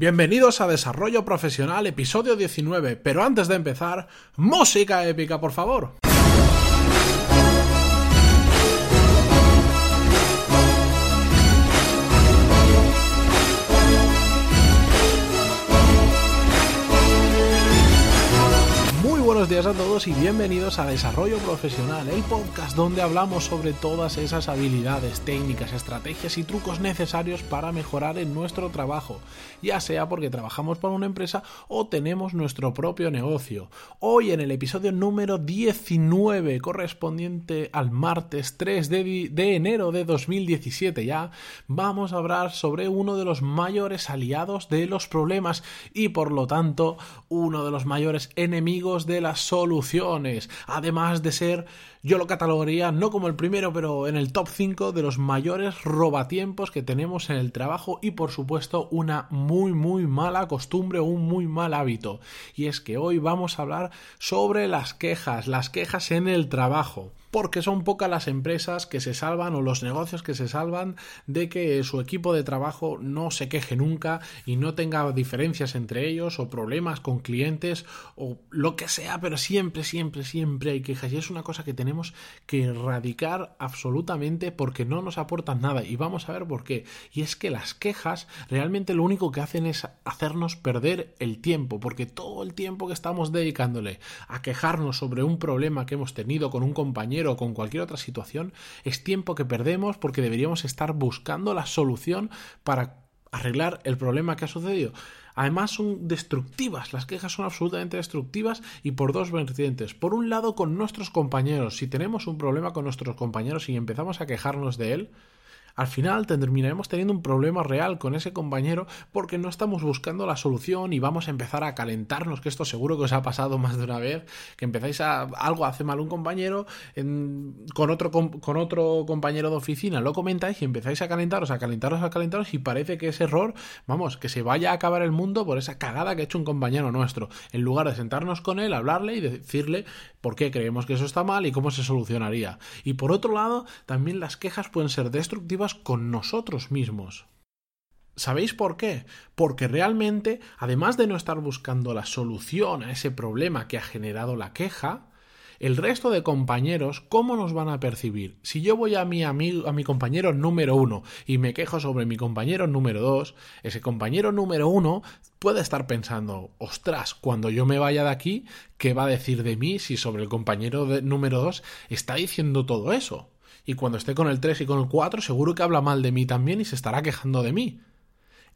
Bienvenidos a Desarrollo Profesional, episodio 19, pero antes de empezar, música épica, por favor. Buenos días a todos y bienvenidos a Desarrollo Profesional, el podcast donde hablamos sobre todas esas habilidades, técnicas, estrategias y trucos necesarios para mejorar en nuestro trabajo, ya sea porque trabajamos para una empresa o tenemos nuestro propio negocio. Hoy en el episodio número 19, correspondiente al martes 3 de, de enero de 2017 ya, vamos a hablar sobre uno de los mayores aliados de los problemas y por lo tanto uno de los mayores enemigos de soluciones, además de ser, yo lo catalogaría no como el primero, pero en el top 5 de los mayores robatiempos que tenemos en el trabajo y por supuesto una muy muy mala costumbre un muy mal hábito. Y es que hoy vamos a hablar sobre las quejas, las quejas en el trabajo porque son pocas las empresas que se salvan o los negocios que se salvan de que su equipo de trabajo no se queje nunca y no tenga diferencias entre ellos o problemas con clientes o lo que sea, pero siempre, siempre, siempre hay quejas y es una cosa que tenemos que erradicar absolutamente porque no nos aportan nada y vamos a ver por qué. Y es que las quejas realmente lo único que hacen es hacernos perder el tiempo, porque todo el tiempo que estamos dedicándole a quejarnos sobre un problema que hemos tenido con un compañero o con cualquier otra situación, es tiempo que perdemos porque deberíamos estar buscando la solución para arreglar el problema que ha sucedido. Además son destructivas, las quejas son absolutamente destructivas y por dos vertientes. Por un lado con nuestros compañeros, si tenemos un problema con nuestros compañeros y empezamos a quejarnos de él, al final terminaremos teniendo un problema real con ese compañero porque no estamos buscando la solución y vamos a empezar a calentarnos, que esto seguro que os ha pasado más de una vez, que empezáis a algo hace mal un compañero con otro con, otro compañero de oficina, lo comentáis y empezáis a calentaros, a calentaros, a calentaros y parece que ese error, vamos, que se vaya a acabar el mundo por esa cagada que ha hecho un compañero nuestro, en lugar de sentarnos con él, hablarle y decirle por qué creemos que eso está mal y cómo se solucionaría. Y por otro lado, también las quejas pueden ser destructivas con nosotros mismos. ¿Sabéis por qué? Porque realmente, además de no estar buscando la solución a ese problema que ha generado la queja, el resto de compañeros, ¿cómo nos van a percibir? Si yo voy a mi amigo, a mi compañero número uno y me quejo sobre mi compañero número dos, ese compañero número uno puede estar pensando, ostras, cuando yo me vaya de aquí, ¿qué va a decir de mí si sobre el compañero número dos está diciendo todo eso? Y cuando esté con el 3 y con el 4 seguro que habla mal de mí también y se estará quejando de mí.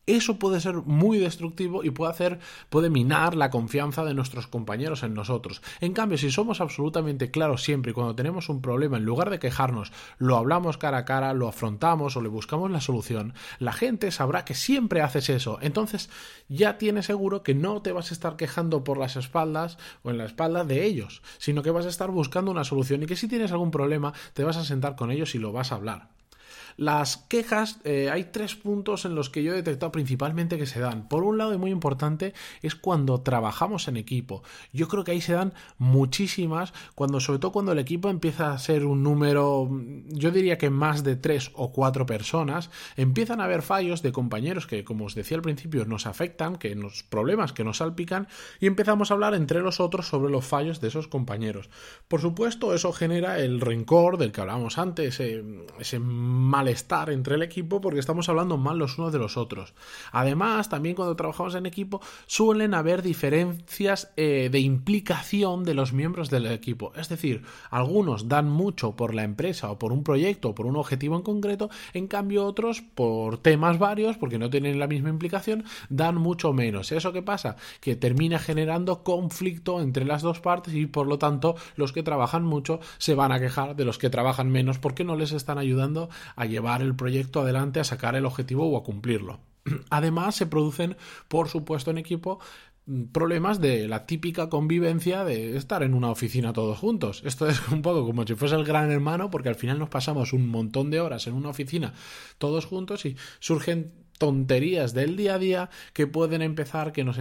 Eso puede ser muy destructivo y puede hacer, puede minar la confianza de nuestros compañeros en nosotros. En cambio, si somos absolutamente claros siempre y cuando tenemos un problema, en lugar de quejarnos, lo hablamos cara a cara, lo afrontamos o le buscamos la solución, la gente sabrá que siempre haces eso. Entonces, ya tienes seguro que no te vas a estar quejando por las espaldas o en la espalda de ellos, sino que vas a estar buscando una solución y que si tienes algún problema, te vas a sentar con ellos y lo vas a hablar. Las quejas, eh, hay tres puntos en los que yo he detectado principalmente que se dan. Por un lado, y muy importante, es cuando trabajamos en equipo. Yo creo que ahí se dan muchísimas, cuando, sobre todo cuando el equipo empieza a ser un número, yo diría que más de tres o cuatro personas, empiezan a haber fallos de compañeros que, como os decía al principio, nos afectan, que nos problemas que nos salpican, y empezamos a hablar entre nosotros sobre los fallos de esos compañeros. Por supuesto, eso genera el rencor del que hablábamos antes, ese, ese mal malestar entre el equipo porque estamos hablando mal los unos de los otros. Además, también cuando trabajamos en equipo suelen haber diferencias eh, de implicación de los miembros del equipo. Es decir, algunos dan mucho por la empresa o por un proyecto o por un objetivo en concreto, en cambio otros por temas varios, porque no tienen la misma implicación, dan mucho menos. ¿Eso qué pasa? Que termina generando conflicto entre las dos partes y por lo tanto los que trabajan mucho se van a quejar de los que trabajan menos porque no les están ayudando a llevar el proyecto adelante, a sacar el objetivo o a cumplirlo. Además, se producen, por supuesto, en equipo mm, problemas de la típica convivencia de estar en una oficina todos juntos. Esto es un poco como si fuese el gran hermano, porque al final nos pasamos un montón de horas en una oficina todos juntos y surgen tonterías del día a día que pueden empezar, que nos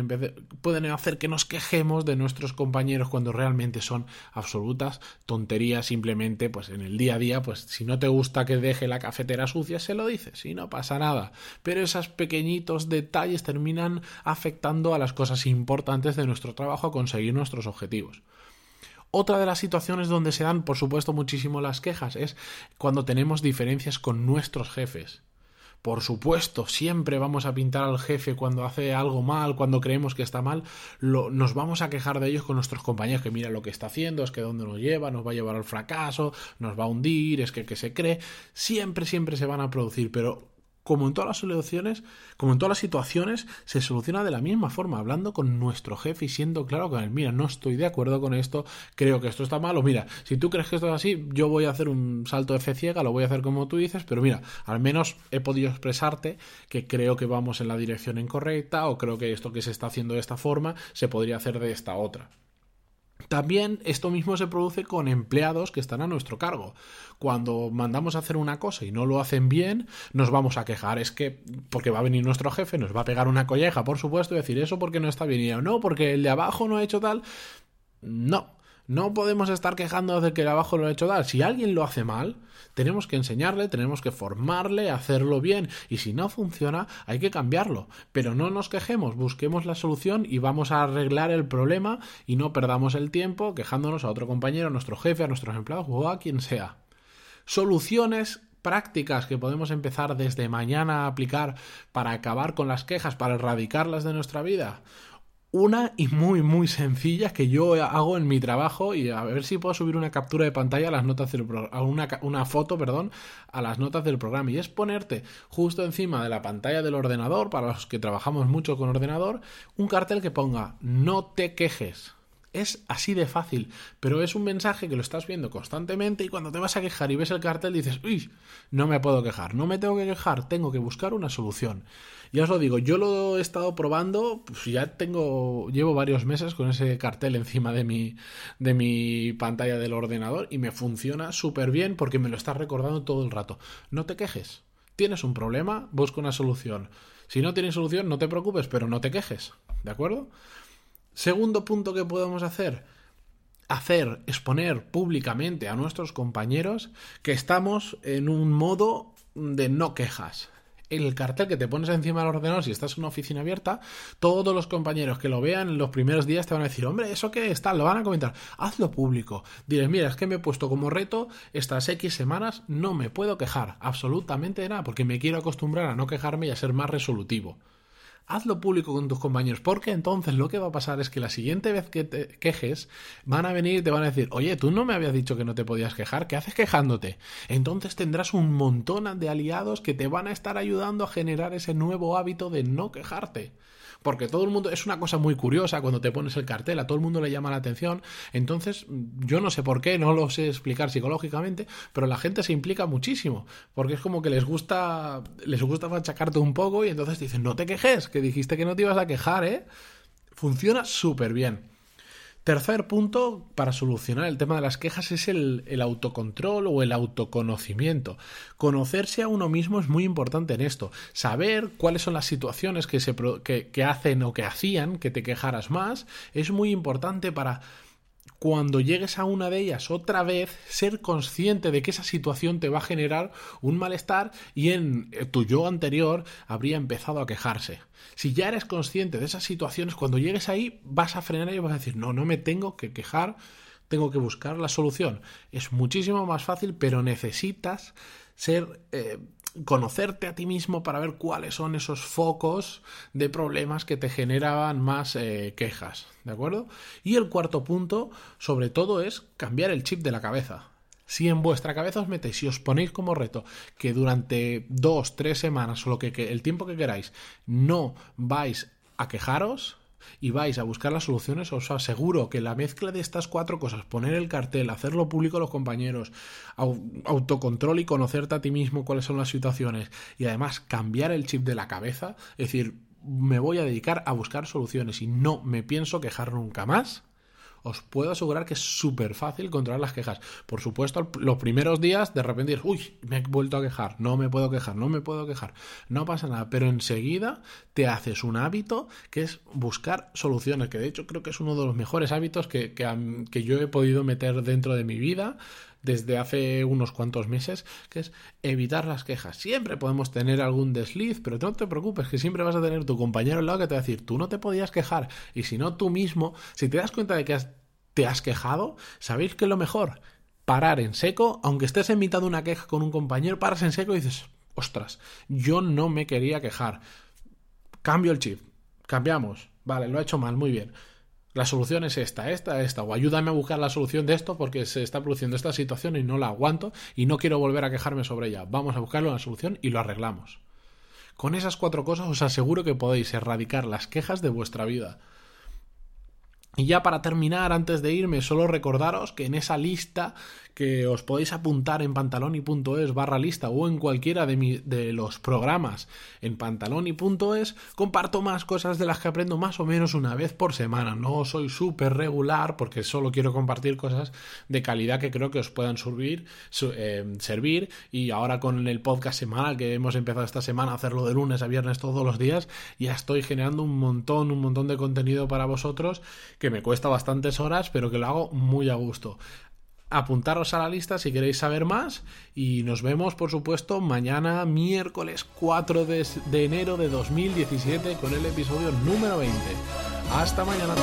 pueden hacer que nos quejemos de nuestros compañeros cuando realmente son absolutas tonterías. Simplemente, pues en el día a día, pues si no te gusta que deje la cafetera sucia, se lo dices y no pasa nada. Pero esos pequeñitos detalles terminan afectando a las cosas importantes de nuestro trabajo a conseguir nuestros objetivos. Otra de las situaciones donde se dan, por supuesto, muchísimo las quejas es cuando tenemos diferencias con nuestros jefes. Por supuesto, siempre vamos a pintar al jefe cuando hace algo mal, cuando creemos que está mal, nos vamos a quejar de ellos con nuestros compañeros, que mira lo que está haciendo, es que dónde nos lleva, nos va a llevar al fracaso, nos va a hundir, es que, que se cree, siempre, siempre se van a producir, pero como en todas las soluciones, como en todas las situaciones, se soluciona de la misma forma, hablando con nuestro jefe y siendo claro con él, mira, no estoy de acuerdo con esto, creo que esto está mal, o mira, si tú crees que esto es así, yo voy a hacer un salto de fe ciega, lo voy a hacer como tú dices, pero mira, al menos he podido expresarte que creo que vamos en la dirección incorrecta, o creo que esto que se está haciendo de esta forma se podría hacer de esta otra. También esto mismo se produce con empleados que están a nuestro cargo. Cuando mandamos a hacer una cosa y no lo hacen bien, nos vamos a quejar. Es que, porque va a venir nuestro jefe, nos va a pegar una colleja, por supuesto, y decir eso porque no está bien. Y no, porque el de abajo no ha hecho tal. No, no podemos estar quejándonos de que el abajo lo ha hecho tal. Si alguien lo hace mal, tenemos que enseñarle, tenemos que formarle, hacerlo bien. Y si no funciona, hay que cambiarlo. Pero no nos quejemos, busquemos la solución y vamos a arreglar el problema y no perdamos el tiempo quejándonos a otro compañero, a nuestro jefe, a nuestros empleados o a quien sea. Soluciones prácticas que podemos empezar desde mañana a aplicar para acabar con las quejas, para erradicarlas de nuestra vida. Una y muy muy sencilla que yo hago en mi trabajo y a ver si puedo subir una captura de pantalla a las notas del programa, una, una foto, perdón, a las notas del programa y es ponerte justo encima de la pantalla del ordenador, para los que trabajamos mucho con ordenador, un cartel que ponga no te quejes. Es así de fácil, pero es un mensaje que lo estás viendo constantemente y cuando te vas a quejar y ves el cartel dices, uy, no me puedo quejar, no me tengo que quejar, tengo que buscar una solución. Ya os lo digo, yo lo he estado probando, pues ya tengo, llevo varios meses con ese cartel encima de mi, de mi pantalla del ordenador y me funciona súper bien porque me lo está recordando todo el rato. No te quejes. Tienes un problema, busca una solución. Si no tienes solución, no te preocupes, pero no te quejes. ¿De acuerdo? Segundo punto que podemos hacer, hacer, exponer públicamente a nuestros compañeros que estamos en un modo de no quejas el cartel que te pones encima del ordenador si estás en una oficina abierta, todos los compañeros que lo vean en los primeros días te van a decir, hombre, ¿eso qué está? Lo van a comentar. Hazlo público. Diles, mira, es que me he puesto como reto estas X semanas, no me puedo quejar absolutamente de nada, porque me quiero acostumbrar a no quejarme y a ser más resolutivo hazlo público con tus compañeros, porque entonces lo que va a pasar es que la siguiente vez que te quejes, van a venir y te van a decir, oye, tú no me habías dicho que no te podías quejar, ¿qué haces quejándote? Entonces tendrás un montón de aliados que te van a estar ayudando a generar ese nuevo hábito de no quejarte porque todo el mundo es una cosa muy curiosa cuando te pones el cartel, a todo el mundo le llama la atención, entonces yo no sé por qué, no lo sé explicar psicológicamente, pero la gente se implica muchísimo, porque es como que les gusta les gusta machacarte un poco y entonces dicen, "No te quejes, que dijiste que no te ibas a quejar, ¿eh?" Funciona súper bien. Tercer punto para solucionar el tema de las quejas es el, autocontrol o el autoconocimiento. Conocerse a uno mismo es muy importante en esto. Saber cuáles son las situaciones que, hacen o que hacían que te quejaras más es muy importante para cuando llegues a una de ellas otra vez, ser consciente de que esa situación te va a generar un malestar y en eh, tu yo anterior habría empezado a quejarse. Si ya eres consciente de esas situaciones, cuando llegues ahí vas a frenar y vas a decir, no, no me tengo que quejar, tengo que buscar la solución. Es muchísimo más fácil, pero necesitas ser eh, conocerte a ti mismo para ver cuáles son esos focos de problemas que te generaban más eh, quejas, ¿de acuerdo? Y el cuarto punto, sobre todo, es cambiar el chip de la cabeza. Si en vuestra cabeza os metéis y os ponéis como reto que durante dos, tres semanas o lo que el tiempo que queráis no vais a quejaros, y vais a buscar las soluciones, os aseguro que la mezcla de estas cuatro cosas, poner el cartel, hacerlo público a los compañeros, autocontrol y conocerte a ti mismo cuáles son las situaciones y además cambiar el chip de la cabeza, es decir, me voy a dedicar a buscar soluciones y no me pienso quejar nunca más, os puedo asegurar que es súper fácil controlar las quejas. Por supuesto, los primeros días de repente uy, me he vuelto a quejar, no me puedo quejar, no me puedo quejar, no pasa nada, pero enseguida te haces un hábito que es buscar soluciones, que de hecho creo que es uno de los mejores hábitos que, que yo he podido meter dentro de mi vida desde hace unos cuantos meses, que es evitar las quejas. Siempre podemos tener algún desliz, pero no te preocupes, que siempre vas a tener tu compañero al lado que te va a decir, tú no te podías quejar, y si no tú mismo, si te das cuenta de que te has quejado, ¿sabéis qué es lo mejor? Parar en seco, aunque estés en mitad de una queja con un compañero, paras en seco y dices, ostras, yo no me quería quejar. Cambio el chip, cambiamos, vale, lo he hecho mal, muy bien la solución es esta, esta, esta, o ayúdame a buscar la solución de esto porque se está produciendo esta situación y no la aguanto y no quiero volver a quejarme sobre ella. Vamos a buscarle una solución y lo arreglamos. Con esas cuatro cosas os aseguro que podéis erradicar las quejas de vuestra vida. Y ya para terminar, antes de irme, solo recordaros que en esa lista que os podéis apuntar en pantaloni.es barra lista o en cualquiera de, de los programas en pantaloni.es, comparto más cosas de las que aprendo más o menos una vez por semana. No soy súper regular porque solo quiero compartir cosas de calidad que creo que os puedan servir, eh, servir. Y ahora con el podcast semanal que hemos empezado esta semana a hacerlo de lunes a viernes todos los días, ya estoy generando un montón, un montón de contenido para vosotros que me cuesta bastantes horas, pero que lo hago muy a gusto. Apuntaros a la lista si queréis saber más y nos vemos, por supuesto, mañana miércoles 4 de, de enero de 2017 con el episodio número 20. Hasta mañana.